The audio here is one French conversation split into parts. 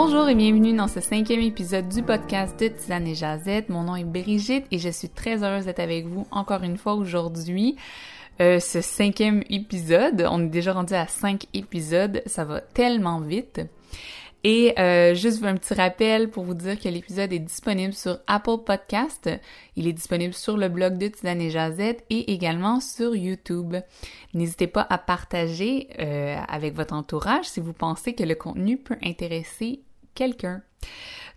Bonjour et bienvenue dans ce cinquième épisode du podcast de Tisane et Jazette. Mon nom est Brigitte et je suis très heureuse d'être avec vous encore une fois aujourd'hui. Euh, ce cinquième épisode, on est déjà rendu à cinq épisodes, ça va tellement vite. Et euh, juste un petit rappel pour vous dire que l'épisode est disponible sur Apple Podcast, il est disponible sur le blog de Tisane et Jazette et également sur YouTube. N'hésitez pas à partager euh, avec votre entourage si vous pensez que le contenu peut intéresser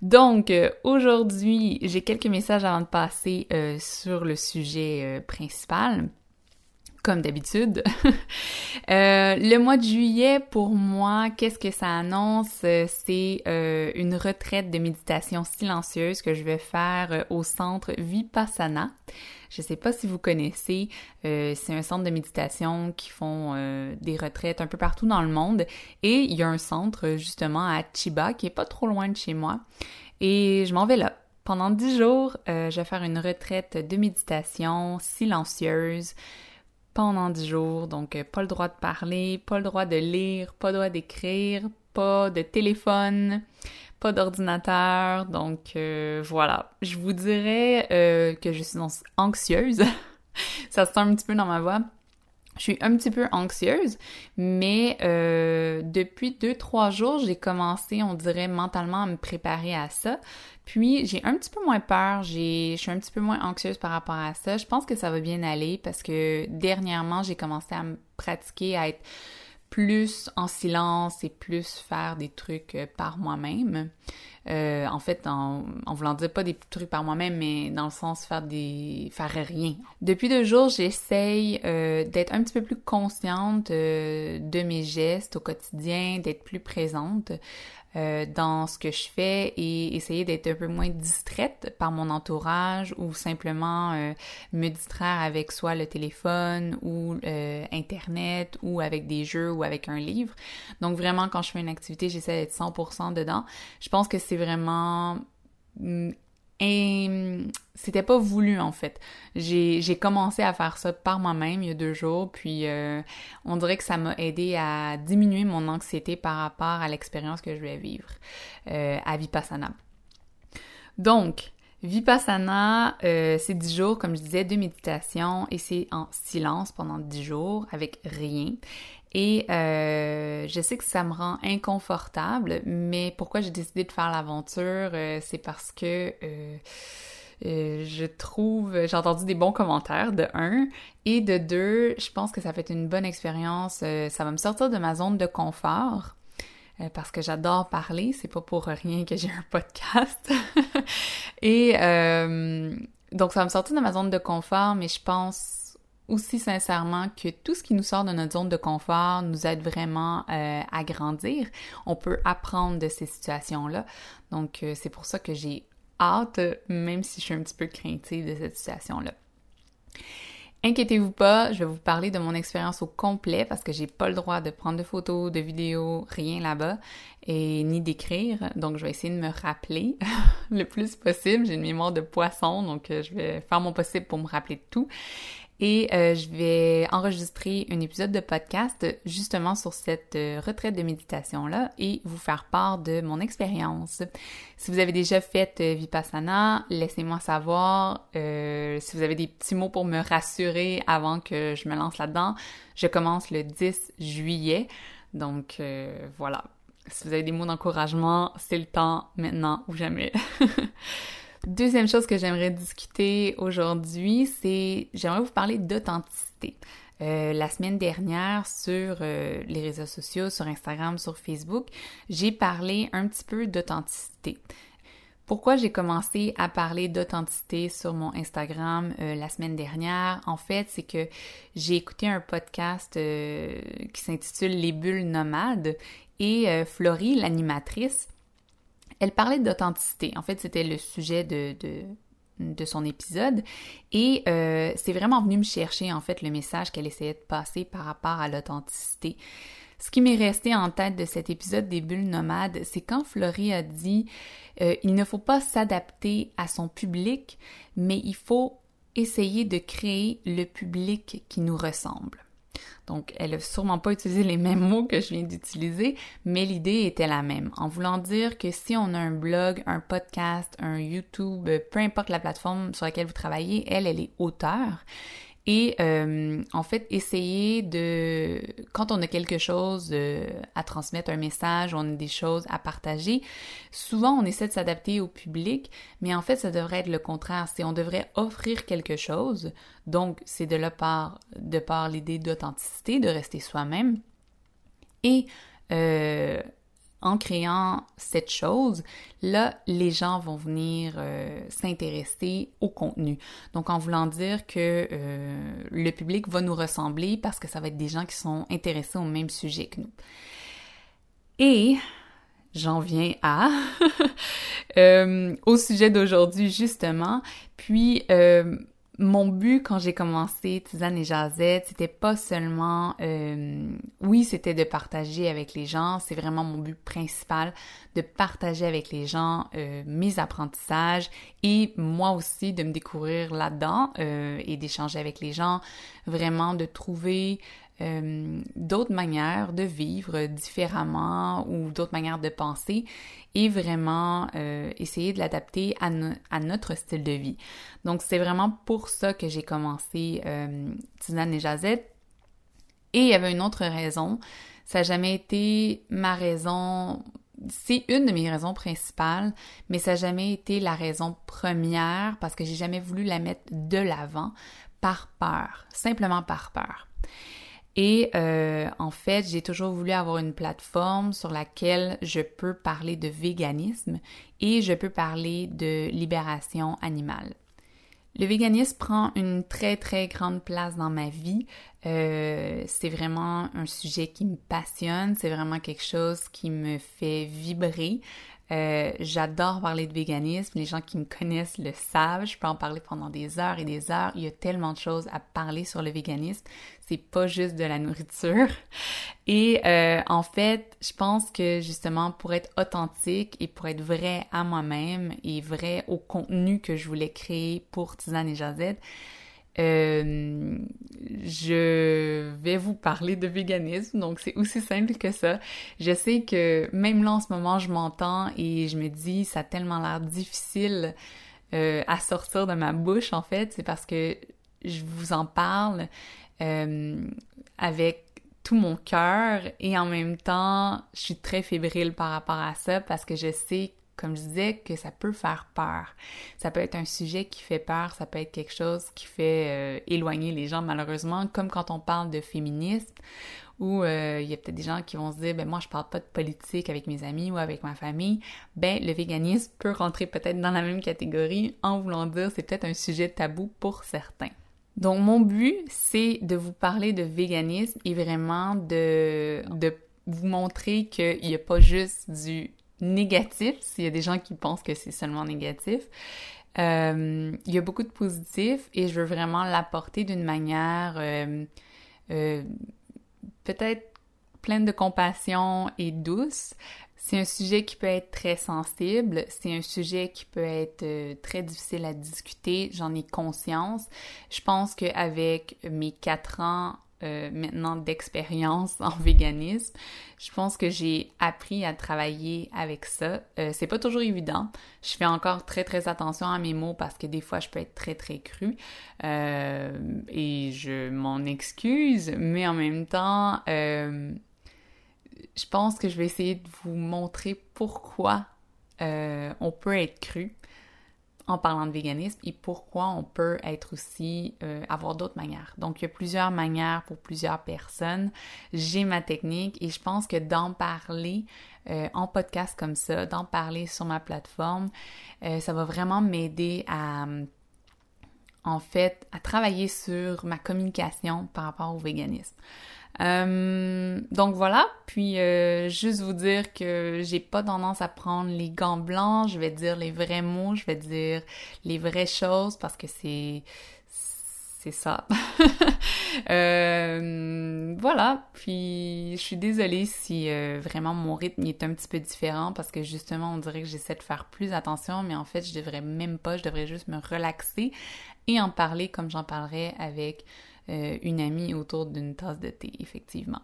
Donc, euh, aujourd'hui, j'ai quelques messages avant de passer euh, sur le sujet euh, principal comme d'habitude. le mois de juillet, pour moi, qu'est-ce que ça annonce? C'est une retraite de méditation silencieuse que je vais faire au centre Vipassana. Je sais pas si vous connaissez, euh, c'est un centre de méditation qui font euh, des retraites un peu partout dans le monde. Et il y a un centre justement à Chiba qui est pas trop loin de chez moi. Et je m'en vais là. Pendant dix jours, euh, je vais faire une retraite de méditation silencieuse pendant dix jours, donc pas le droit de parler, pas le droit de lire, pas le droit d'écrire, pas de téléphone, pas d'ordinateur, donc euh, voilà. Je vous dirais euh, que je suis anxieuse, ça se sent un petit peu dans ma voix. Je suis un petit peu anxieuse, mais euh, depuis deux, trois jours, j'ai commencé, on dirait, mentalement à me préparer à ça. Puis j'ai un petit peu moins peur, j'ai, je suis un petit peu moins anxieuse par rapport à ça. Je pense que ça va bien aller parce que dernièrement, j'ai commencé à me pratiquer à être plus en silence et plus faire des trucs euh, par moi-même. Euh, en fait, en, en voulant dire pas des trucs par moi-même, mais dans le sens faire des faire rien. Depuis deux jours, j'essaye euh, d'être un petit peu plus consciente de mes gestes au quotidien, d'être plus présente euh, dans ce que je fais et essayer d'être un peu moins distraite par mon entourage ou simplement euh, me distraire avec soit le téléphone ou euh, internet ou avec des jeux ou avec un livre. Donc vraiment quand je fais une activité, j'essaie d'être 100% dedans. Je pense que c'est vraiment mm, et c'était pas voulu en fait. J'ai, commencé à faire ça par moi-même il y a deux jours, puis euh, on dirait que ça m'a aidé à diminuer mon anxiété par rapport à l'expérience que je vais vivre euh, à Vipassana. Donc, Vipassana, euh, c'est dix jours, comme je disais, de méditation et c'est en silence pendant dix jours avec rien. Et euh, je sais que ça me rend inconfortable, mais pourquoi j'ai décidé de faire l'aventure, euh, c'est parce que euh, euh, je trouve, j'ai entendu des bons commentaires de un, et de deux, je pense que ça fait une bonne expérience. Euh, ça va me sortir de ma zone de confort euh, parce que j'adore parler, c'est pas pour rien que j'ai un podcast. et donc ça va me sortir de ma zone de confort, mais je pense aussi sincèrement que tout ce qui nous sort de notre zone de confort nous aide vraiment euh, à grandir. On peut apprendre de ces situations-là. Donc, euh, c'est pour ça que j'ai hâte, même si je suis un petit peu craintive de cette situation-là. Inquiétez-vous pas, je vais vous parler de mon expérience au complet parce que j'ai pas le droit de prendre de photos, de vidéos, rien là-bas et ni d'écrire. Donc je vais essayer de me rappeler le plus possible. J'ai une mémoire de poisson, donc euh, je vais faire mon possible pour me rappeler de tout et euh, je vais enregistrer un épisode de podcast justement sur cette euh, retraite de méditation-là et vous faire part de mon expérience. Si vous avez déjà fait euh, Vipassana, laissez-moi savoir. si vous avez des petits mots pour me rassurer avant que je me lance là-dedans, je commence le 10 juillet. Donc voilà. Si vous avez des mots d'encouragement, c'est le temps maintenant ou jamais. Deuxième chose que j'aimerais discuter aujourd'hui, c'est j'aimerais vous parler d'authenticité. Euh, la semaine dernière sur euh, les réseaux sociaux, sur Instagram, sur Facebook, j'ai parlé un petit peu d'authenticité. Pourquoi j'ai commencé à parler d'authenticité sur mon Instagram euh, la semaine dernière? En fait, c'est que j'ai écouté un podcast qui s'intitule Les bulles nomades et Florie, l'animatrice, elle parlait d'authenticité. En fait, c'était le sujet de, de, son épisode. Et euh, c'est vraiment venu me chercher, en fait, le message qu'elle essayait de passer par rapport à l'authenticité. Ce qui m'est resté en tête de cet épisode des bulles nomades, c'est quand Florie a dit euh, il ne faut pas s'adapter à son public, mais il faut essayer de créer le public qui nous ressemble. Donc, elle a sûrement pas utilisé les mêmes mots que je viens d'utiliser, mais l'idée était la même, en voulant dire que si on a un blog, un podcast, un YouTube, peu importe la plateforme sur laquelle vous travaillez, elle, elle est auteur et euh, en fait, essayer de, quand on a quelque chose euh, à transmettre, un message, on a des choses à partager, souvent on essaie de s'adapter au public, mais en fait, ça devrait être le contraire. C'est on devrait offrir quelque chose. Donc, c'est de la part, de par l'idée d'authenticité, de rester soi-même. Et euh, en créant cette chose, là, les gens vont venir euh, s'intéresser au contenu. Donc, en voulant dire que euh, le public va nous ressembler parce que ça va être des gens qui sont intéressés au même sujet que nous. Et j'en viens à euh, au sujet d'aujourd'hui justement. Puis mon but quand j'ai commencé Tisane et Jazette, c'était pas seulement, euh, oui, c'était de partager avec les gens, c'est vraiment mon but principal, de partager avec les gens euh, mes apprentissages et moi aussi de me découvrir là-dedans euh, et d'échanger avec les gens, vraiment de trouver euh, d'autres manières de vivre différemment ou d'autres manières de penser et vraiment euh, essayer de l'adapter à, notre style de vie. Donc c'est vraiment pour ça que j'ai commencé euh, et Jazette. Et il y avait une autre raison. Ça n'a jamais été ma raison c'est une de mes raisons principales, mais ça n'a jamais été la raison première parce que j'ai jamais voulu la mettre de l'avant par peur, simplement par peur. Et euh, en fait, j'ai toujours voulu avoir une plateforme sur laquelle je peux parler de véganisme et je peux parler de libération animale. Le véganisme prend une très très grande place dans ma vie. Euh, c'est vraiment un sujet qui me passionne, c'est vraiment quelque chose qui me fait vibrer. Euh, j'adore parler de véganisme. Les gens qui me connaissent le savent. Je peux en parler pendant des heures et des heures. Il y a tellement de choses à parler sur le véganisme. C'est pas juste de la nourriture. Et euh, en fait, je pense que justement pour être authentique et pour être vrai à moi-même et vrai au contenu que je voulais créer pour Tisane et Jazette, euh, je vais vous parler de véganisme, donc c'est aussi simple que ça. Je sais que même là en ce moment, je m'entends et je me dis, ça a tellement l'air difficile euh, à sortir de ma bouche en fait, c'est parce que je vous en parle euh, avec tout mon cœur et en même temps, je suis très fébrile par rapport à ça parce que je sais comme je disais, que ça peut faire peur. Ça peut être un sujet qui fait peur, ça peut être quelque chose qui fait euh, éloigner les gens malheureusement, comme quand on parle de féminisme, où euh, il y a peut-être des gens qui vont se dire, ben moi je parle pas de politique avec mes amis ou avec ma famille. Ben le véganisme peut rentrer peut-être dans la même catégorie en voulant dire c'est peut-être un sujet tabou pour certains. Donc mon but, c'est de vous parler de véganisme et vraiment de, de vous montrer qu'il n'y a pas juste du négatif, s'il y a des gens qui pensent que c'est seulement négatif. Euh, il y a beaucoup de positifs et je veux vraiment l'apporter d'une manière euh, euh, peut-être pleine de compassion et douce. C'est un sujet qui peut être très sensible, c'est un sujet qui peut être très difficile à discuter, j'en ai conscience. Je pense qu'avec mes quatre ans euh, maintenant d'expérience en véganisme. Je pense que j'ai appris à travailler avec ça. Euh, c'est pas toujours évident. Je fais encore très très attention à mes mots parce que des fois je peux être très très cru euh, et je m'en excuse, mais en même temps, je pense que je vais essayer de vous montrer pourquoi on peut être cru en parlant de véganisme et pourquoi on peut être aussi euh, avoir d'autres manières. Donc il y a plusieurs manières pour plusieurs personnes. J'ai ma technique et je pense que d'en parler euh, en podcast comme ça, d'en parler sur ma plateforme, euh, ça va vraiment m'aider à en fait à travailler sur ma communication par rapport au véganisme. Euh, donc voilà, puis euh, juste vous dire que j'ai pas tendance à prendre les gants blancs, je vais dire les vrais mots, je vais dire les vraies choses parce que c'est c'est ça. euh, voilà, puis je suis désolée si euh, vraiment mon rythme est un petit peu différent parce que justement on dirait que j'essaie de faire plus attention, mais en fait je devrais même pas, je devrais juste me relaxer et en parler comme j'en parlerais avec euh, une amie autour d'une tasse de thé, effectivement.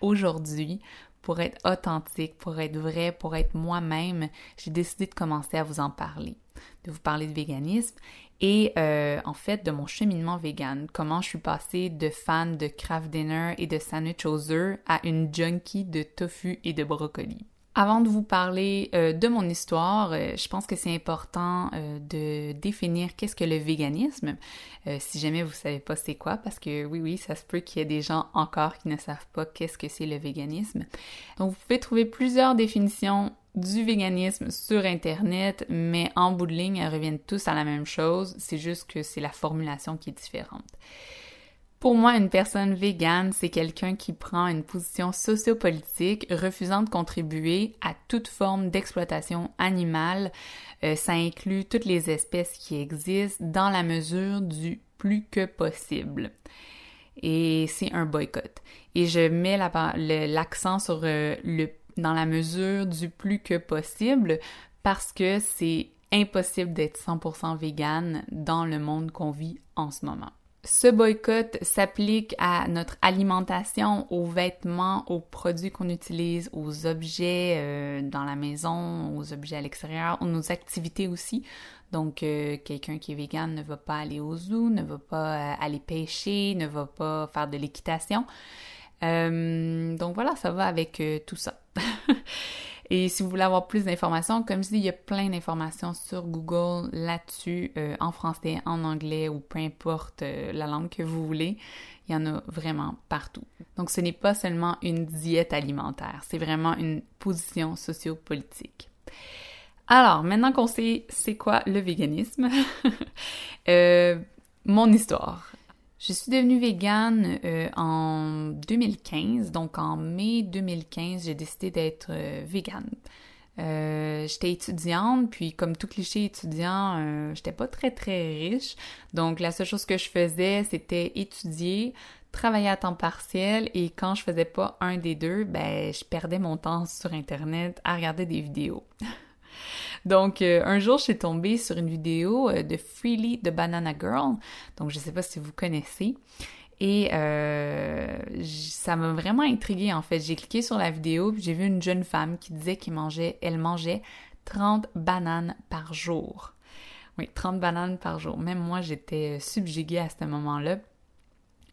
Aujourd'hui, pour être authentique, pour être vrai, pour être moi-même, j'ai décidé de commencer à vous en parler, de vous parler de véganisme et euh, en fait de mon cheminement vegan, comment je suis passée de fan de craft dinner et de sandwich aux à une junkie de tofu et de brocoli. Avant de vous parler euh, de mon histoire, euh, je pense que c'est important euh, de définir qu'est-ce que le véganisme, si jamais vous savez pas c'est quoi, parce que oui, oui, ça se peut qu'il y ait des gens encore qui ne savent pas qu'est-ce que c'est le véganisme. Donc, vous pouvez trouver plusieurs définitions du véganisme sur Internet, mais en bout de ligne, elles reviennent tous à la même chose, c'est juste que c'est la formulation qui est différente. Pour moi, une personne végane, c'est quelqu'un qui prend une position sociopolitique, refusant de contribuer à toute forme d'exploitation animale. Euh, ça inclut toutes les espèces qui existent dans la mesure du plus que possible. Et c'est un boycott. Et je mets l'accent sur euh, le dans la mesure du plus que possible parce que c'est impossible d'être 100% végane dans le monde qu'on vit en ce moment. Ce boycott s'applique à notre alimentation, aux vêtements, aux produits qu'on utilise, aux objets euh, dans la maison, aux objets à l'extérieur, nos activités aussi. Donc, euh, quelqu'un qui est vegan ne va pas aller au zoo, ne va pas euh, aller pêcher, ne va pas faire de l'équitation. donc voilà, ça va avec tout ça. Et si vous voulez avoir plus d'informations, comme je dis, il y a plein d'informations sur Google là-dessus, euh, en français, en anglais ou peu importe euh, la langue que vous voulez. Il y en a vraiment partout. Donc ce n'est pas seulement une diète alimentaire, c'est vraiment une position sociopolitique. Alors, maintenant qu'on sait c'est quoi le véganisme, euh, mon histoire. Je suis devenue végane euh, en 2015, donc en mai 2015, j'ai décidé d'être euh, végane. Euh, j'étais étudiante, puis comme tout cliché étudiant, euh, j'étais pas très très riche. Donc la seule chose que je faisais, c'était étudier, travailler à temps partiel et quand je faisais pas un des deux, ben je perdais mon temps sur internet à regarder des vidéos. Donc, euh, un jour, je suis tombée sur une vidéo euh, de Freely de Banana Girl. Donc, je sais pas si vous connaissez. Et euh, ça m'a vraiment intriguée en fait. J'ai cliqué sur la vidéo, j'ai vu une jeune femme qui disait qu'elle mangeait, elle mangeait 30 bananes par jour. Oui, 30 bananes par jour. Même moi, j'étais subjuguée à ce moment-là.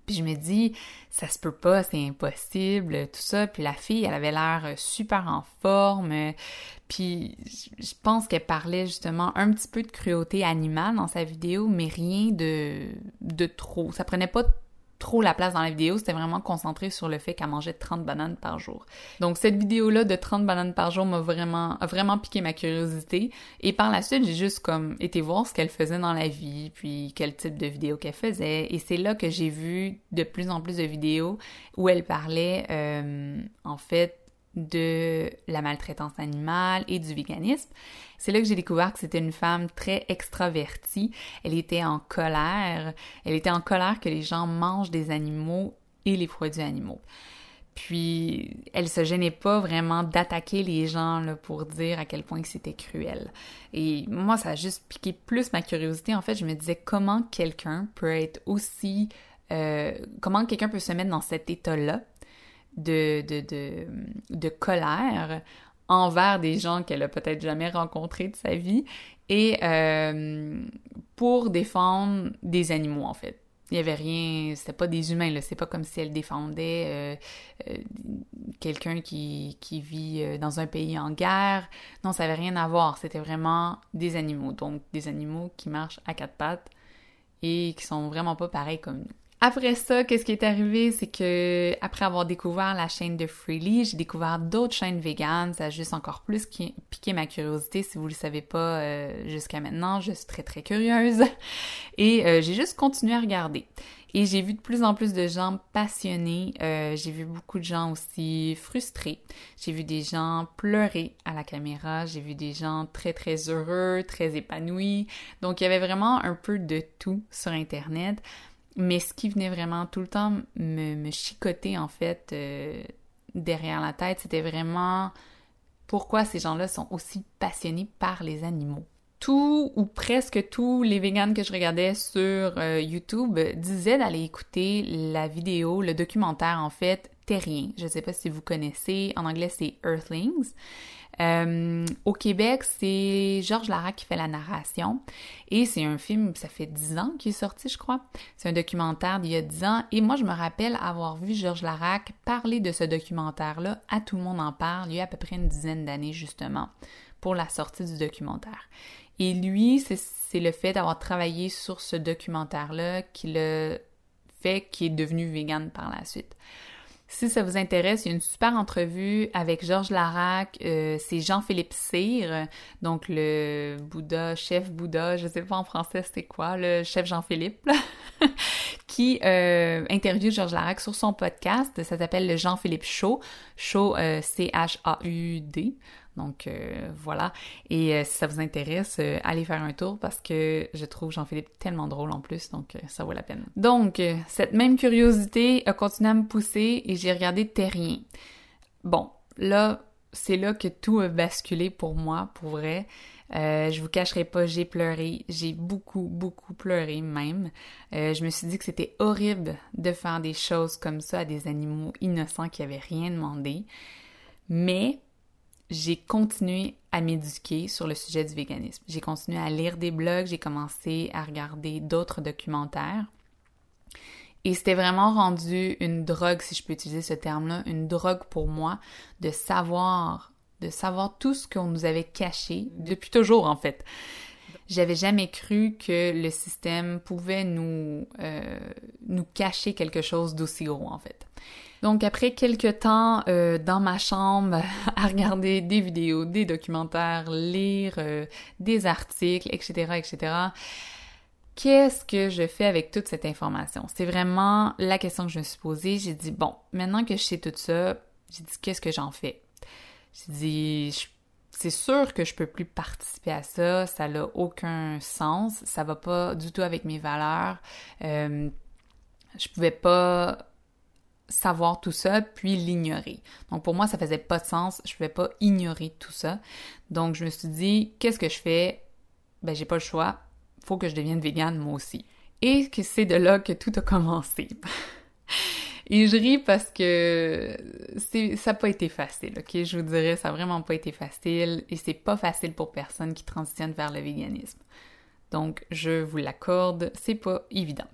Puis je me dis, ça se peut pas, c'est impossible, tout ça. Puis la fille, elle avait l'air super en forme. Puis je pense qu'elle parlait justement un petit peu de cruauté animale dans sa vidéo, mais rien de, de trop. Ça prenait pas trop la place dans la vidéo, c'était vraiment concentré sur le fait qu'elle mangeait 30 bananes par jour. Donc cette vidéo-là de 30 bananes par jour m'a vraiment, vraiment piqué ma curiosité. Et par la suite, j'ai juste comme été voir ce qu'elle faisait dans la vie, puis quel type de vidéo qu'elle faisait. Et c'est là que j'ai vu de plus en plus de vidéos où elle parlait, euh, en fait, de la maltraitance animale et du véganisme. C'est là que j'ai découvert que c'était une femme très extravertie. Elle était en colère. Elle était en colère que les gens mangent des animaux et les produits animaux. Puis, elle se gênait pas vraiment d'attaquer les gens là, pour dire à quel point c'était cruel. Et moi, ça a juste piqué plus ma curiosité. En fait, je me disais comment quelqu'un peut être aussi... Euh, comment quelqu'un peut se mettre dans cet état-là de, colère envers des gens qu'elle a peut-être jamais rencontrés de sa vie et euh, pour défendre des animaux en fait. Il y avait rien, c'était pas des humains c'est pas comme si elle défendait euh, euh, quelqu'un qui, qui vit dans un pays en guerre. Non, ça avait rien à voir, c'était vraiment des animaux. Donc des animaux qui marchent à quatre pattes et qui sont vraiment pas pareils comme nous. Après ça, qu'est-ce qui est arrivé, c'est que après avoir découvert la chaîne de Freely, j'ai découvert d'autres chaînes véganes. Ça a juste encore plus piqué ma curiosité. Si vous le savez pas euh, jusqu'à maintenant, je suis très très curieuse et euh, j'ai juste continué à regarder. Et j'ai vu de plus en plus de gens passionnés. Euh, j'ai vu beaucoup de gens aussi frustrés. J'ai vu des gens pleurer à la caméra. J'ai vu des gens très très heureux, très épanouis. Donc il y avait vraiment un peu de tout sur Internet. Mais ce qui venait vraiment tout le temps me, chicoter, en fait, euh, derrière la tête, c'était vraiment pourquoi ces gens-là sont aussi passionnés par les animaux. tout ou presque tous les vegans que je regardais sur euh, YouTube disaient d'aller écouter la vidéo, le documentaire en fait, Je ne sais pas si vous connaissez, en anglais c'est Earthlings. Euh, au Québec, c'est Georges Larac qui fait la narration et c'est un film, ça fait dix ans qu'il est sorti, je crois. C'est un documentaire d'il y a dix ans et moi, je me rappelle avoir vu Georges Larac parler de ce documentaire-là. À tout le monde en parle, il y a à peu près une dizaine d'années justement pour la sortie du documentaire. Et lui, c'est le fait d'avoir travaillé sur ce documentaire-là qui le fait qu'il est devenu vegan par la suite. Si ça vous intéresse, il y a une super entrevue avec Georges Larac, euh, c'est Jean-Philippe Cyr, donc le Bouddha, chef Bouddha, je sais pas en français c'est quoi, le chef Jean-Philippe, qui euh, interviewe Georges Larac sur son podcast. Ça s'appelle le Jean-Philippe Show, Show euh, C-H-A-U-D. Donc euh, voilà. Et euh, si ça vous intéresse, euh, allez faire un tour parce que je trouve Jean-Philippe tellement drôle en plus, donc ça vaut la peine. Donc, cette même curiosité a continué à me pousser et j'ai regardé Terrien. Bon, là, c'est là que tout a basculé pour moi, pour vrai. je vous cacherai pas, j'ai pleuré, j'ai beaucoup, beaucoup pleuré même. je me suis dit que c'était horrible de faire des choses comme ça à des animaux innocents qui avaient rien demandé. Mais j'ai continué à m'éduquer sur le sujet du véganisme. J'ai continué à lire des blogs, j'ai commencé à regarder d'autres documentaires. Et c'était vraiment rendu une drogue, si je peux utiliser ce terme-là, une drogue pour moi de savoir, de savoir tout ce qu'on nous avait caché depuis toujours en fait. J'avais jamais cru que le système pouvait nous, euh, nous cacher quelque chose d'aussi gros en fait. Donc après quelques temps euh, dans ma chambre à regarder des vidéos, des documentaires, lire euh, des articles, etc., etc., qu'est-ce que je fais avec toute cette information? C'est vraiment la question que je me suis posée. J'ai dit, bon, maintenant que je sais tout ça, j'ai dit, qu'est-ce que j'en fais? J'ai dit, c'est sûr que je peux plus participer à ça, ça n'a aucun sens, ça va pas du tout avec mes valeurs. Euh, je pouvais pas savoir tout ça puis l'ignorer. Donc pour moi, ça faisait pas de sens. Je pouvais pas ignorer tout ça. Donc je me suis dit, qu'est-ce que je fais? Ben j'ai pas le choix. Faut que je devienne végane moi aussi. Et que c'est de là que tout a commencé. Et je ris parce que ça n'a pas été facile, ok? Je vous dirais, ça n'a vraiment pas été facile et c'est pas facile pour personne qui transitionne vers le véganisme. Donc, je vous l'accorde, c'est pas évident.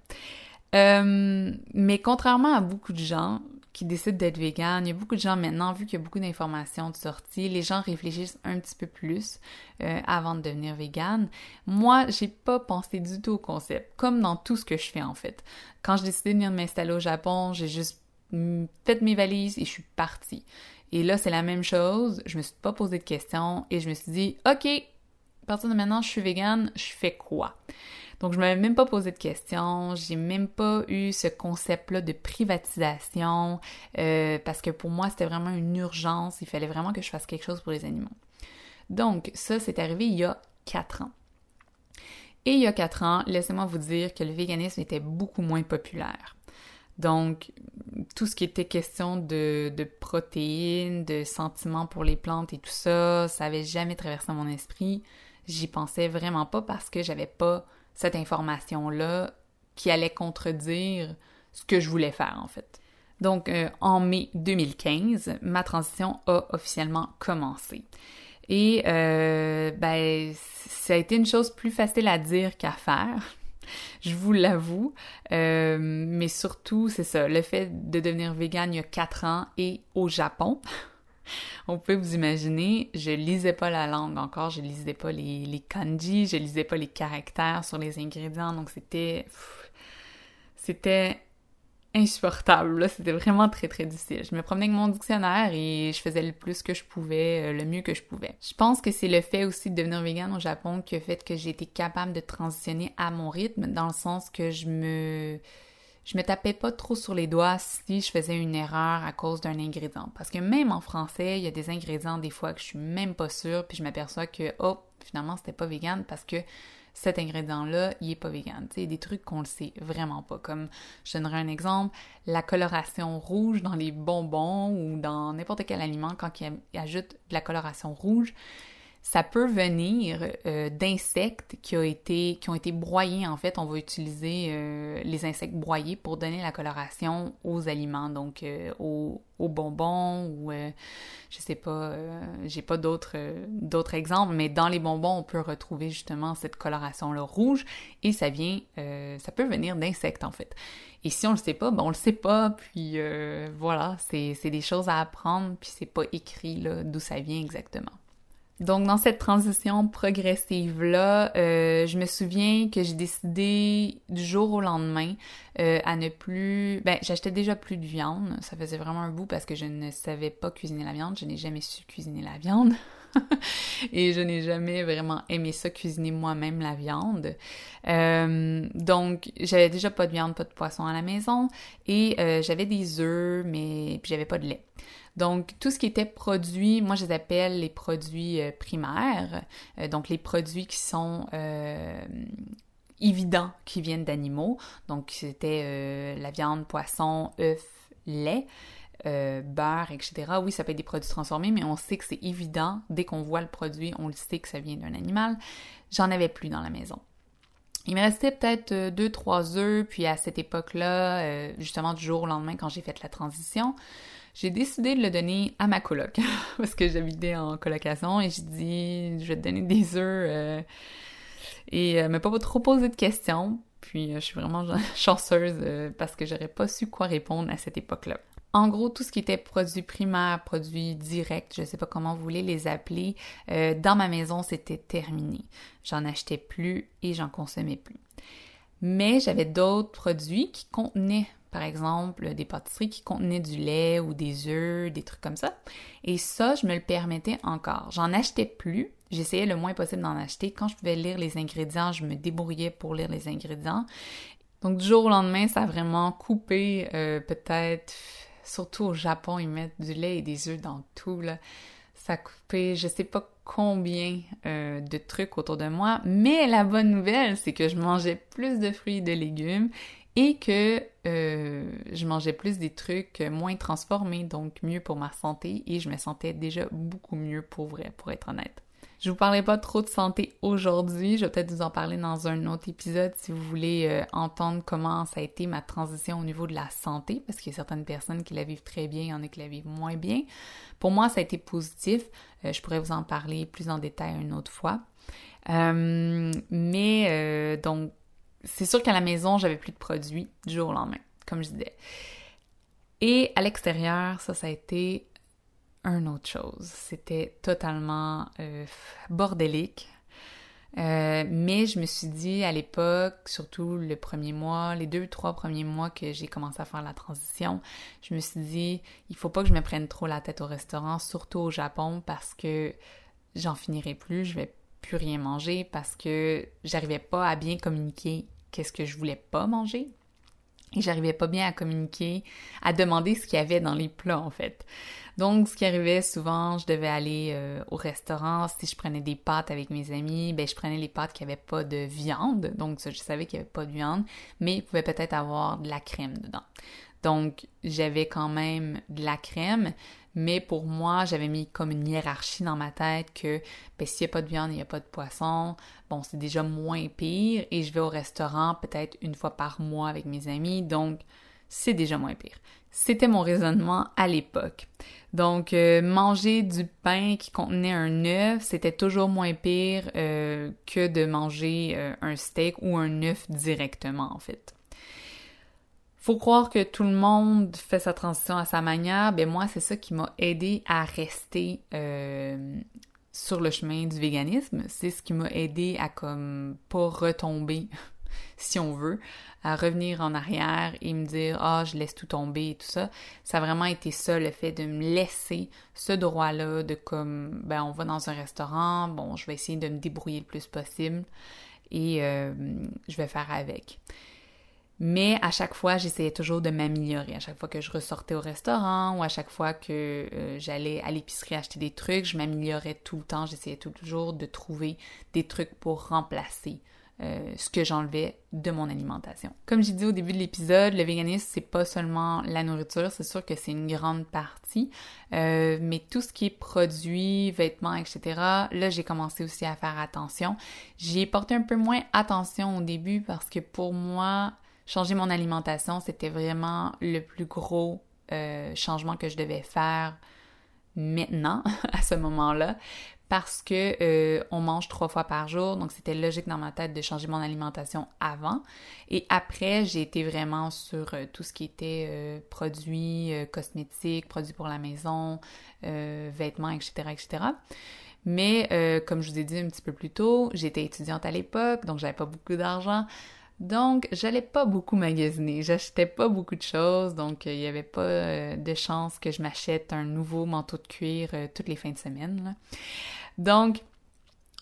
Euh, mais contrairement à beaucoup de gens qui décident d'être vegan, il y a beaucoup de gens maintenant, vu qu'il y a beaucoup d'informations de sortie, les gens réfléchissent un petit peu plus euh, avant de devenir vegan. Moi, j'ai pas pensé du tout au concept, comme dans tout ce que je fais en fait. Quand j'ai décidé de venir m'installer au Japon, j'ai juste fait mes valises et je suis partie. Et là, c'est la même chose. Je me suis pas posé de questions et je me suis dit, OK, à partir de maintenant, je suis vegan, je fais quoi? Donc, je m'avais même pas posé de questions, j'ai même pas eu ce concept-là de privatisation, euh, parce que pour moi, c'était vraiment une urgence, il fallait vraiment que je fasse quelque chose pour les animaux. Donc, ça, c'est arrivé il y a quatre ans. Et il y a quatre ans, laissez-moi vous dire que le véganisme était beaucoup moins populaire. Donc, tout ce qui était question de, protéines, de sentiments pour les plantes et tout ça, ça avait jamais traversé mon esprit. J'y pensais vraiment pas parce que j'avais pas cette information-là qui allait contredire ce que je voulais faire en fait. Donc euh, en mai 2015, ma transition a officiellement commencé. Et euh, ben ça a été une chose plus facile à dire qu'à faire. Je vous l'avoue, euh, mais surtout, c'est ça, le fait de devenir vegan il y a quatre ans et au Japon, On peut vous imaginer, je lisais pas la langue encore, je lisais pas les, kanji, je lisais pas les caractères sur les ingrédients, donc c'était... C'était insupportable, c'était vraiment très très difficile. Je me promenais avec mon dictionnaire et je faisais le plus que je pouvais, euh, le mieux que je pouvais. Je pense que c'est le fait aussi de devenir vegan au Japon qui a fait que j'ai été capable de transitionner à mon rythme, dans le sens que je me je me tapais pas trop sur les doigts si je faisais une erreur à cause d'un ingrédient. Parce que même en français, il y a des ingrédients des fois que je suis même pas sûre, puis je m'aperçois que, oh, finalement, c'était pas vegan parce que cet ingrédient-là, il est pas vegan. Tu sais, des trucs qu'on le sait vraiment pas. Comme, je donnerai un exemple, la coloration rouge dans les bonbons ou dans n'importe quel aliment, quand il ajoute de la coloration rouge, ça peut venir euh, d'insectes qui ont été qui ont été broyés en fait. On va utiliser euh, les insectes broyés pour donner la coloration aux aliments. Donc euh, aux, bonbons ou je sais pas j'ai pas d'autres exemples mais dans les bonbons on peut retrouver justement cette coloration là rouge et ça vient ça peut venir d'insectes en fait. Et si on le sait pas, ben on le sait pas, puis voilà, c'est des choses à apprendre, puis c'est pas écrit d'où ça vient exactement. Donc dans cette transition progressive là, euh, je me souviens que j'ai décidé du jour au lendemain euh, à ne plus. Ben j'achetais déjà plus de viande. Ça faisait vraiment un bout parce que je ne savais pas cuisiner la viande. Je n'ai jamais su cuisiner la viande. et je n'ai jamais vraiment aimé ça cuisiner moi-même la viande. Euh, donc j'avais déjà pas de viande, pas de poisson à la maison et j'avais des œufs, mais puis j'avais pas de lait. Donc, tout ce qui était produit, moi je les appelle les produits euh, primaires, euh, donc les produits qui sont euh, évidents, qui viennent d'animaux. Donc, c'était la viande, poisson, œufs, lait. beurre, etc. Oui, ça peut être des produits transformés, mais on sait que c'est évident. Dès qu'on voit le produit, on le sait que ça vient d'un animal. J'en avais plus dans la maison. Il me restait peut-être deux, trois œufs, puis à cette époque-là, justement du jour au lendemain, quand j'ai fait la transition, j'ai décidé de le donner à ma coloc parce que j'habitais en colocation et j'ai dit je vais te donner des œufs euh, et euh, pas trop poser de questions. Puis euh, je suis vraiment chanceuse parce que j'aurais pas su quoi répondre à cette époque-là. En gros, tout ce qui était produit primaire, produit direct, je sais pas comment vous voulez les appeler, dans ma maison, c'était terminé. J'en achetais plus et j'en consommais plus. Mais j'avais d'autres produits qui contenaient par exemple, des pâtisseries qui contenaient du lait ou des œufs, des trucs comme ça. Et ça, je me le permettais encore. J'en achetais plus. J'essayais le moins possible d'en acheter. Quand je pouvais lire les ingrédients, je me débrouillais pour lire les ingrédients. Donc du jour au lendemain, ça a vraiment coupé euh, peut-être, surtout au Japon, ils mettent du lait et des œufs dans tout. Ça a coupé, je sais pas combien euh, de trucs autour de moi, mais la bonne nouvelle, c'est que je mangeais plus de fruits et de légumes et que euh, je mangeais plus des trucs moins transformés, donc mieux pour ma santé, et je me sentais déjà beaucoup mieux pour vrai, pour être honnête. Je vous parlerai pas trop de santé aujourd'hui, je vais peut-être vous en parler dans un autre épisode si vous voulez euh, entendre comment ça a été ma transition au niveau de la santé, parce qu'il y a certaines personnes qui la vivent très bien, il y en a qui la vivent moins bien. Pour moi, ça a été positif, euh, je pourrais vous en parler plus en détail une autre fois. mais donc c'est sûr qu'à la maison, j'avais plus de produits du jour au lendemain, comme je disais. Et à l'extérieur, ça, ça a été un autre chose. C'était totalement euh, bordélique. Euh, mais je me suis dit à l'époque, surtout le premier mois, les deux, trois premiers mois que j'ai commencé à faire la transition, je me suis dit, il faut pas que je me prenne trop la tête au restaurant, surtout au Japon, parce que j'en finirai plus, je vais plus rien manger parce que j'arrivais pas à bien communiquer qu'est-ce que je voulais pas manger. Et j'arrivais pas bien à communiquer, à demander ce qu'il y avait dans les plats en fait. Donc ce qui arrivait souvent, je devais aller euh, au restaurant, si je prenais des pâtes avec mes amis, ben je prenais les pâtes qui avaient pas de viande, donc je savais qu'il y avait pas de viande, mais il pouvait peut-être avoir de la crème dedans. Donc j'avais quand même de la crème, mais pour moi, j'avais mis comme une hiérarchie dans ma tête que ben, s'il n'y a pas de viande, il n'y a pas de poisson, bon, c'est déjà moins pire. Et je vais au restaurant peut-être une fois par mois avec mes amis, donc c'est déjà moins pire. C'était mon raisonnement à l'époque. Donc, euh, manger du pain qui contenait un œuf, c'était toujours moins pire euh, que de manger euh, un steak ou un œuf directement, en fait faut croire que tout le monde fait sa transition à sa manière. Ben moi, c'est ça qui m'a aidé à rester euh, sur le chemin du véganisme. C'est ce qui m'a aidé à comme pas retomber, si on veut, à revenir en arrière et me dire ah je laisse tout tomber et tout ça. Ça a vraiment été ça le fait de me laisser ce droit-là de comme ben on va dans un restaurant, bon je vais essayer de me débrouiller le plus possible et euh, je vais faire avec. Mais à chaque fois, j'essayais toujours de m'améliorer. À chaque fois que je ressortais au restaurant ou à chaque fois que euh, j'allais à l'épicerie acheter des trucs, je m'améliorais tout le temps. J'essayais toujours de trouver des trucs pour remplacer euh, ce que j'enlevais de mon alimentation. Comme j'ai dit au début de l'épisode, le véganisme, c'est pas seulement la nourriture, c'est sûr que c'est une grande partie, euh, mais tout ce qui est produits, vêtements, etc., là, j'ai commencé aussi à faire attention. J'y porté un peu moins attention au début parce que pour moi, changer mon alimentation, c'était vraiment le plus gros euh, changement que je devais faire maintenant, à ce moment-là, parce que euh, on mange trois fois par jour, donc c'était logique dans ma tête de changer mon alimentation avant. Et après, j'ai été vraiment sur euh, tout ce qui était produits cosmétiques, produits pour la maison, vêtements, etc., etc. Mais comme je vous ai dit un petit peu plus tôt, j'étais étudiante à l'époque, donc j'avais pas beaucoup d'argent. Donc, j'allais pas beaucoup magasiner, j'achetais pas beaucoup de choses, donc il n'y avait pas de chance que je m'achète un nouveau manteau de cuir toutes les fins de semaine. Donc,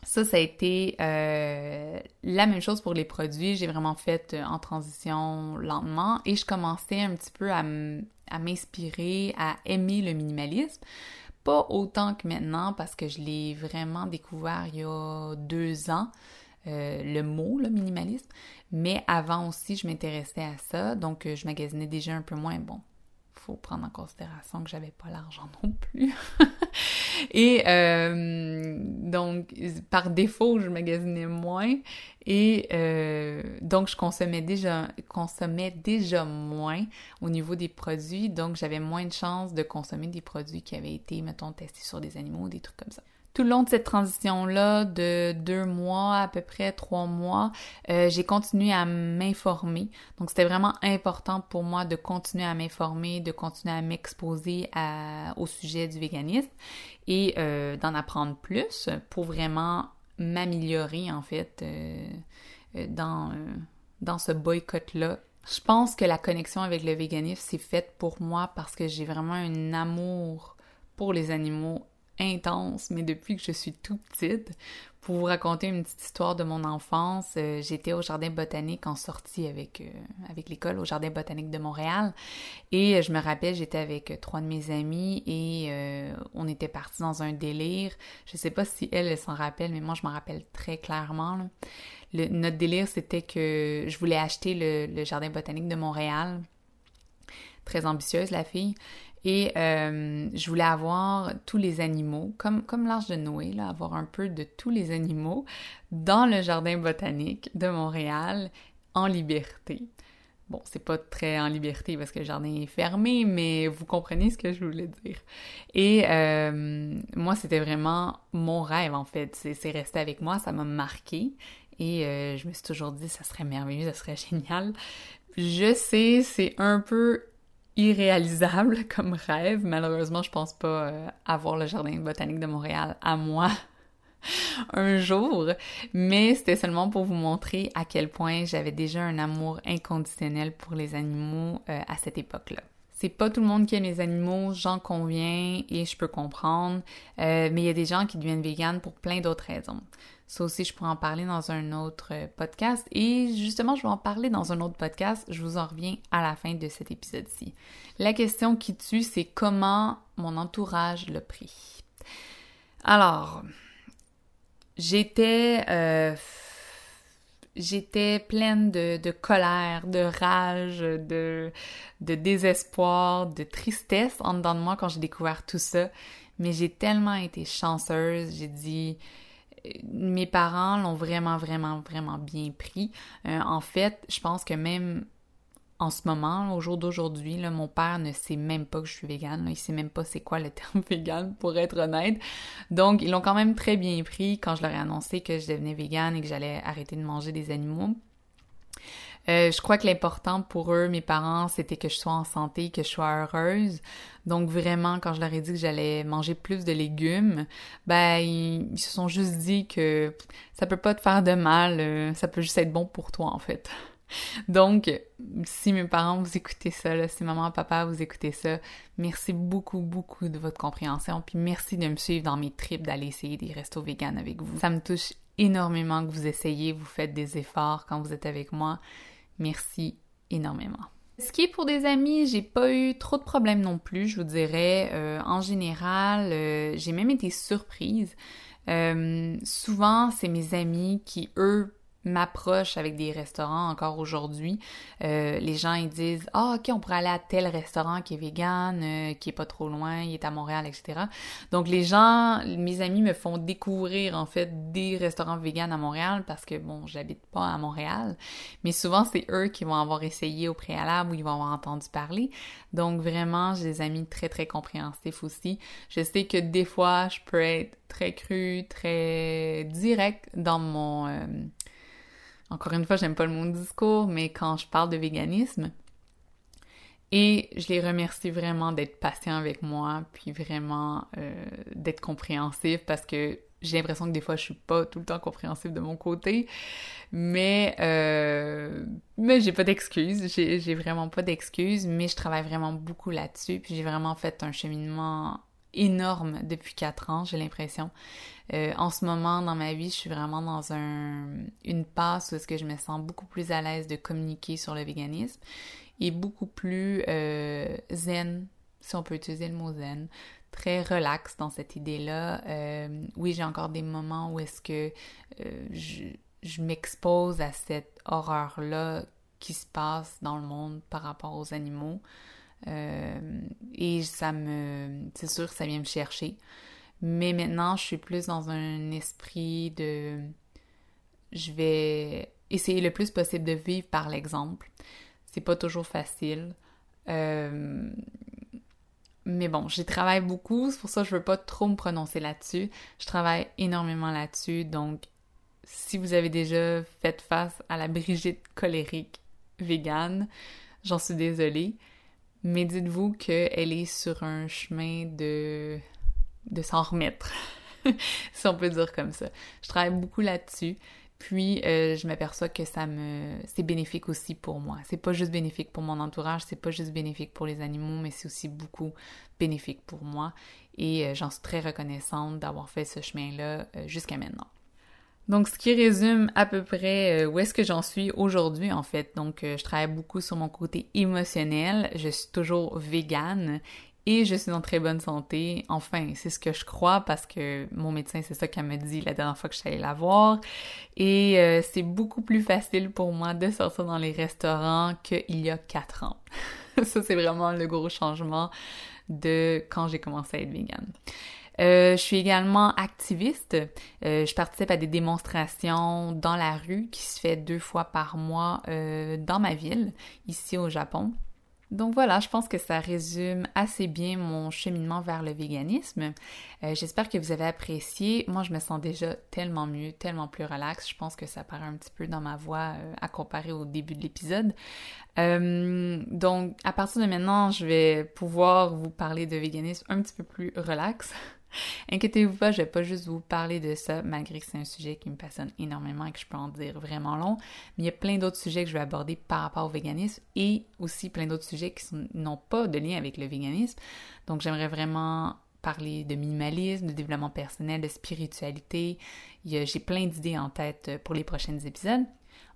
ça, ça a été euh, la même chose pour les produits. J'ai vraiment fait euh, en transition lentement et je commençais un petit peu à m'inspirer, à aimer le minimalisme. Pas autant que maintenant parce que je l'ai vraiment découvert il y a deux ans, euh, le mot, le minimalisme. Mais avant aussi, je m'intéressais à ça, donc je magasinais déjà un peu moins. Bon, faut prendre en considération que j'avais pas l'argent non plus. et euh, donc, par défaut, je magasinais moins et euh, donc je consommais déjà, consommais déjà moins au niveau des produits. Donc, j'avais moins de chances de consommer des produits qui avaient été, mettons, testés sur des animaux, des trucs comme ça tout le long de cette transition-là, de deux mois, à peu près trois mois, euh, j'ai continué à m'informer. Donc, c'était vraiment important pour moi de continuer à m'informer, de continuer à m'exposer au sujet du véganisme et euh, d'en apprendre plus pour vraiment m'améliorer, en fait, euh, dans, dans ce boycott-là je pense que la connexion avec le véganisme, c'est faite pour moi parce que j'ai vraiment un amour pour les animaux intense, mais depuis que je suis tout petite. Pour vous raconter une petite histoire de mon enfance, euh, j'étais au jardin botanique en sortie avec, euh, avec l'école, au jardin botanique de Montréal. Et euh, je me rappelle, j'étais avec trois de mes amis et on était partis dans un délire. Je sais pas si elle, s'en rappelle, mais moi, je m'en rappelle très clairement. Notre délire, c'était que je voulais acheter le jardin botanique de Montréal très ambitieuse, la fille. Et euh, je voulais avoir tous les animaux, comme, comme l'Arche de Noé, là, avoir un peu de tous les animaux dans le jardin botanique de Montréal en liberté. Bon, c'est pas très en liberté parce que le jardin est fermé, mais vous comprenez ce que je voulais dire. Et euh, moi, c'était vraiment mon rêve, en fait. C'est resté avec moi, ça m'a marqué. Et euh, je me suis toujours dit, ça serait merveilleux, ça serait génial. Je sais, c'est un peu irréalisable comme rêve. Malheureusement, je pense pas euh, avoir le jardin botanique de Montréal à moi un jour, mais c'était seulement pour vous montrer à quel point j'avais déjà un amour inconditionnel pour les animaux euh, à cette époque-là. C'est pas tout le monde qui aime les animaux, j'en conviens et je peux comprendre, euh, mais il y a des gens qui deviennent véganes pour plein d'autres raisons. Ça aussi, je pourrais en parler dans un autre euh, podcast. Et justement, je vais en parler dans un autre podcast. Je vous en reviens à la fin de cet épisode-ci. La question qui tue, c'est comment mon entourage l'a pris. Alors, j'étais... Euh, j'étais pleine de, de, colère, de rage, de, de désespoir, de tristesse en dedans de moi quand j'ai découvert tout ça. Mais j'ai tellement été chanceuse. J'ai dit, mes parents l'ont vraiment, vraiment, vraiment bien pris. Euh, en fait, je pense que même en ce moment, au jour d'aujourd'hui, mon père ne sait même pas que je suis végane. Là, il sait même pas c'est quoi le terme végane, pour être honnête. Donc, ils l'ont quand même très bien pris quand je leur ai annoncé que je devenais végane et que j'allais arrêter de manger des animaux. Euh, je crois que l'important pour eux, mes parents, c'était que je sois en santé, que je sois heureuse. Donc vraiment, quand je leur ai dit que j'allais manger plus de légumes, ben ils, se sont juste dit que ça peut pas te faire de mal, euh, ça peut juste être bon pour toi en fait. Donc, si mes parents vous écoutez ça, là, si maman, papa vous écoutez ça, merci beaucoup, beaucoup de votre compréhension, puis merci de me suivre dans mes trips d'aller essayer des restos véganes avec vous. Ça me touche énormément que vous essayez, vous faites des efforts quand vous êtes avec moi. Merci énormément. Ce qui est pour des amis, j'ai pas eu trop de problèmes non plus, je vous dirais. Euh, en général, euh, j'ai même été surprise. Euh, souvent, c'est mes amis qui, eux, m'approche avec des restaurants encore aujourd'hui, euh, les gens ils disent ah ok on pourrait aller à tel restaurant qui est vegan, euh, qui est pas trop loin, il est à Montréal, etc. Donc les gens, mes amis me font découvrir en fait des restaurants vegan à Montréal parce que bon j'habite pas à Montréal, mais souvent c'est eux qui vont avoir essayé au préalable ou ils vont avoir entendu parler. Donc vraiment j'ai des amis très très compréhensifs aussi. Je sais que des fois je peux être très cru, très direct dans mon euh, encore une fois, j'aime pas le mot discours, mais quand je parle de véganisme, et je les remercie vraiment d'être patients avec moi, puis vraiment euh, d'être compréhensif parce que j'ai l'impression que des fois je suis pas tout le temps compréhensif de mon côté, mais euh, mais j'ai pas d'excuses, j'ai vraiment pas d'excuses, mais je travaille vraiment beaucoup là-dessus, puis j'ai vraiment fait un cheminement énorme depuis quatre ans, j'ai l'impression. Euh, en ce moment, dans ma vie, je suis vraiment dans un, une passe où est-ce que je me sens beaucoup plus à l'aise de communiquer sur le véganisme et beaucoup plus euh, zen, si on peut utiliser le mot zen, très relax dans cette idée-là. Euh, oui, j'ai encore des moments où est-ce que je, je m'expose à cette horreur-là qui se passe dans le monde par rapport aux animaux. Euh, et ça me... C'est sûr que ça vient me chercher. Mais maintenant, je suis plus dans un esprit de... Je vais essayer le plus possible de vivre par l'exemple. C'est pas toujours facile. Euh, mais bon, j'y travaille beaucoup, c'est pour ça que je veux pas trop me prononcer là-dessus. Je travaille énormément là-dessus, donc si vous avez déjà fait face à la Brigitte colérique végane, j'en suis désolée mais dites-vous qu'elle est sur un chemin de, de s'en remettre, si on peut dire comme ça. Je travaille beaucoup là-dessus. Puis euh, je m'aperçois que ça me c'est bénéfique aussi pour moi. C'est pas juste bénéfique pour mon entourage, c'est pas juste bénéfique pour les animaux, mais c'est aussi beaucoup bénéfique pour moi. Et euh, j'en suis très reconnaissante d'avoir fait ce chemin-là euh, jusqu'à maintenant. Donc, ce qui résume à peu près euh, où est-ce que j'en suis aujourd'hui, en fait. Donc, euh, je travaille beaucoup sur mon côté émotionnel. Je suis toujours végane et je suis en très bonne santé. Enfin, c'est ce que je crois parce que mon médecin, c'est ça qu'elle m'a dit la dernière fois que je suis allée la voir. Et euh, c'est beaucoup plus facile pour moi de sortir dans les restaurants qu'il y a quatre ans. ça, c'est vraiment le gros changement de quand j'ai commencé à être végane. Euh, je suis également activiste. Euh, je participe à des démonstrations dans la rue qui se fait deux fois par mois euh, dans ma ville, ici au Japon. Donc voilà, je pense que ça résume assez bien mon cheminement vers le véganisme. J'espère que vous avez apprécié. Moi, je me sens déjà tellement mieux, tellement plus relax. Je pense que ça paraît un petit peu dans ma voix à comparer au début de l'épisode. donc, à partir de maintenant, je vais pouvoir vous parler de véganisme un petit peu plus relax. Inquiétez-vous pas, je vais pas juste vous parler de ça, malgré que c'est un sujet qui me passionne énormément et que je peux en dire vraiment long. Mais il y a plein d'autres sujets que je vais aborder par rapport au véganisme et aussi plein d'autres sujets qui n'ont pas de lien avec le véganisme. Donc j'aimerais vraiment parler de minimalisme, de développement personnel, de spiritualité. J'ai plein d'idées en tête pour les prochains épisodes.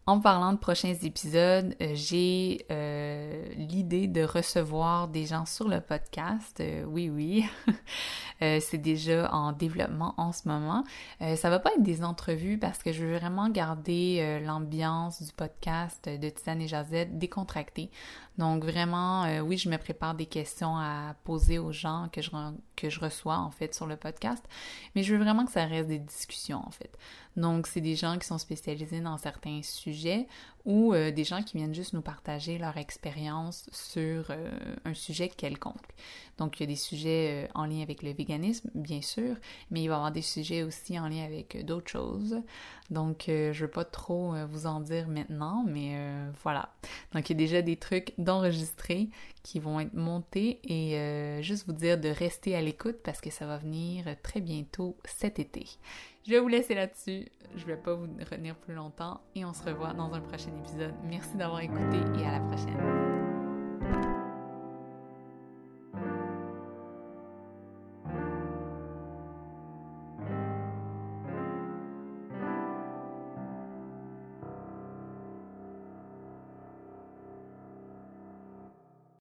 En parlant de prochains épisodes, euh, j'ai euh, l'idée de recevoir des gens sur le podcast. Euh, oui, oui. c'est déjà en développement en ce moment. ça va pas être des entrevues parce que je veux vraiment garder l'ambiance du podcast de Tisane et Jazette décontractée. Donc vraiment, oui, je me prépare des questions à poser aux gens que je, que je reçois en fait sur le podcast, mais je veux vraiment que ça reste des discussions en fait. Donc, c'est des gens qui sont spécialisés dans certains sujets ou euh, des gens qui viennent juste nous partager leur expérience sur euh, un sujet quelconque. Donc, il y a des sujets euh, en lien avec le véganisme, bien sûr, mais il va y avoir des sujets aussi en lien avec d'autres choses. Donc, je ne veux pas trop vous en dire maintenant, mais voilà. Donc, il y a déjà des trucs d'enregistrer qui vont être montés et juste vous dire de rester à l'écoute parce que ça va venir très bientôt cet été. Je vais vous laisser là-dessus. Je vais pas vous retenir plus longtemps et on se revoit dans un prochain épisode. Merci d'avoir écouté et à la prochaine.